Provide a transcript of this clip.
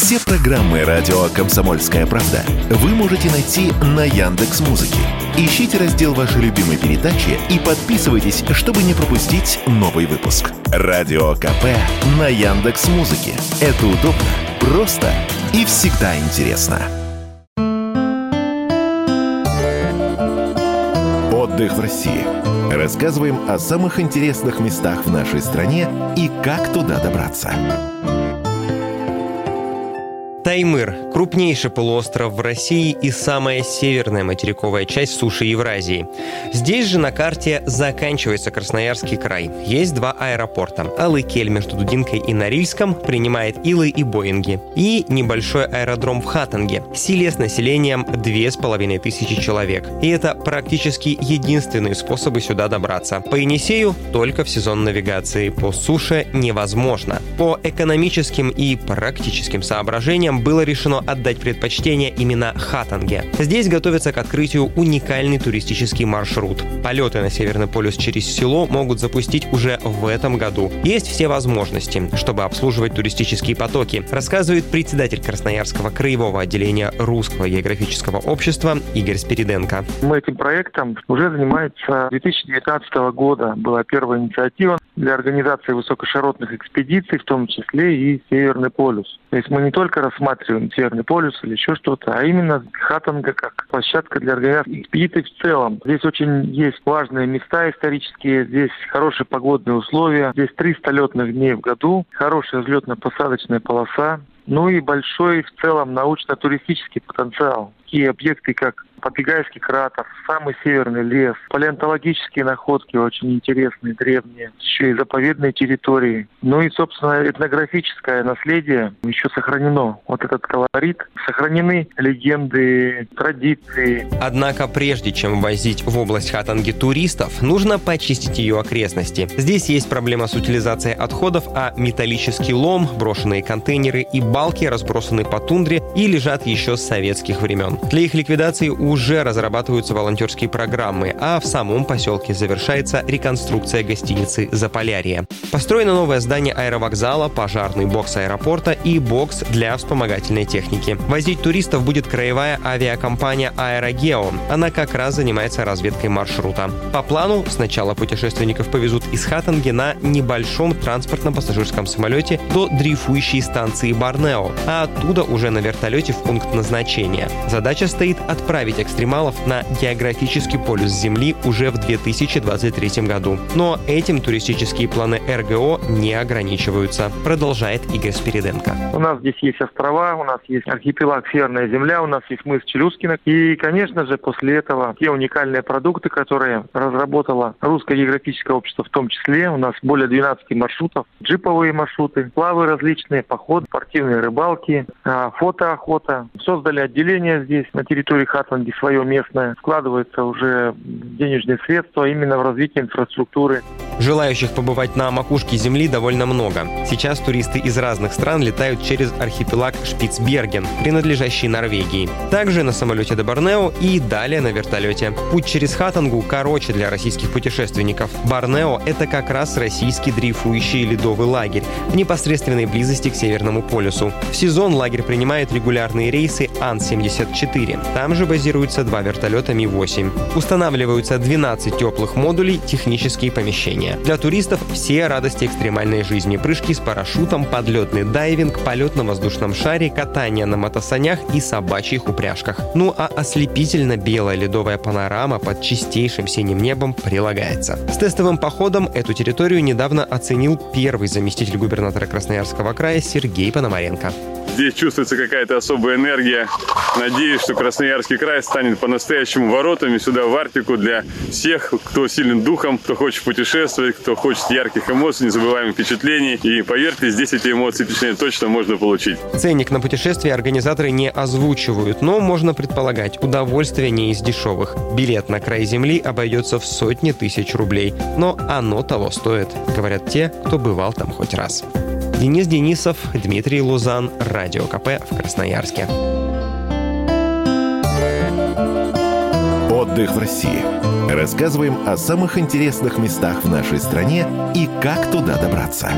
Все программы радио Комсомольская правда вы можете найти на Яндекс Музыке. Ищите раздел вашей любимой передачи и подписывайтесь, чтобы не пропустить новый выпуск. Радио КП на Яндекс Музыке. Это удобно, просто и всегда интересно. Отдых в России. Рассказываем о самых интересных местах в нашей стране и как туда добраться. Таймыр – крупнейший полуостров в России и самая северная материковая часть суши Евразии. Здесь же на карте заканчивается Красноярский край. Есть два аэропорта. Алыкель между Дудинкой и Норильском принимает Илы и Боинги. И небольшой аэродром в Хатанге. Силе с населением 2500 человек. И это практически единственные способы сюда добраться. По Енисею только в сезон навигации. По суше невозможно. По экономическим и практическим соображениям было решено отдать предпочтение именно Хатанге. Здесь готовится к открытию уникальный туристический маршрут. Полеты на Северный полюс через село могут запустить уже в этом году. Есть все возможности, чтобы обслуживать туристические потоки, рассказывает председатель Красноярского краевого отделения Русского географического общества Игорь Спириденко. Мы этим проектом уже занимается с 2019 года. Была первая инициатива для организации высокоширотных экспедиций, в том числе и Северный полюс. То есть мы не только рассматриваем Северный полюс или еще что-то, а именно Хатанга как площадка для организации экспедиций в целом. Здесь очень есть важные места исторические, здесь хорошие погодные условия, здесь 300 летных дней в году, хорошая взлетно-посадочная полоса, ну и большой в целом научно-туристический потенциал. Такие объекты, как Попегайский кратер, самый северный лес, палеонтологические находки очень интересные, древние, еще и заповедные территории. Ну и, собственно, этнографическое наследие еще сохранено. Вот этот колорит. Сохранены легенды, традиции. Однако прежде чем возить в область Хатанги туристов, нужно почистить ее окрестности. Здесь есть проблема с утилизацией отходов, а металлический лом, брошенные контейнеры и балки разбросаны по тундре и лежат еще с советских времен. Для их ликвидации уже разрабатываются волонтерские программы, а в самом поселке завершается реконструкция гостиницы «Заполярье». Построено новое здание аэровокзала, пожарный бокс аэропорта и бокс для вспомогательной техники. Возить туристов будет краевая авиакомпания «Аэрогео». Она как раз занимается разведкой маршрута. По плану сначала путешественников повезут из Хатанги на небольшом транспортном пассажирском самолете до дрейфующей станции Барнео, а оттуда уже на вертолете в пункт назначения. Задача стоит отправить экстремалов на географический полюс Земли уже в 2023 году. Но этим туристические планы РГО не ограничиваются, продолжает Игорь Спириденко. У нас здесь есть острова, у нас есть архипелаг Северная Земля, у нас есть мыс Челюскина. И, конечно же, после этого те уникальные продукты, которые разработало Русское географическое общество в том числе. У нас более 12 маршрутов, джиповые маршруты, плавы различные, поход, спортивные рыбалки, а, фотоохота. Создали отделение здесь на территории Хатланд где свое местное, вкладывается уже денежные средства именно в развитие инфраструктуры. Желающих побывать на макушке Земли довольно много. Сейчас туристы из разных стран летают через архипелаг Шпицберген, принадлежащий Норвегии. Также на самолете до Борнео и далее на вертолете. Путь через Хатангу короче для российских путешественников. Борнео – это как раз российский дрейфующий ледовый лагерь в непосредственной близости к Северному полюсу. В сезон лагерь принимает регулярные рейсы Ан-74. Там же базируются два вертолета Ми-8. Устанавливаются 12 теплых модулей, технические помещения. Для туристов все радости экстремальной жизни. Прыжки с парашютом, подлетный дайвинг, полет на воздушном шаре, катание на мотосанях и собачьих упряжках. Ну а ослепительно белая ледовая панорама под чистейшим синим небом прилагается. С тестовым походом эту территорию недавно оценил первый заместитель губернатора Красноярского края Сергей Пономаренко. Здесь чувствуется какая-то особая энергия. Надеюсь, что Красноярский край станет по-настоящему воротами сюда, в Арктику, для всех, кто силен духом, кто хочет путешествовать, кто хочет ярких эмоций, незабываемых впечатлений. И поверьте, здесь эти эмоции впечатления точно можно получить. Ценник на путешествие организаторы не озвучивают, но можно предполагать, удовольствие не из дешевых. Билет на край земли обойдется в сотни тысяч рублей, но оно того стоит, говорят те, кто бывал там хоть раз. Денис Денисов, Дмитрий Лузан, Радио КП в Красноярске. Отдых в России. Рассказываем о самых интересных местах в нашей стране и как туда добраться.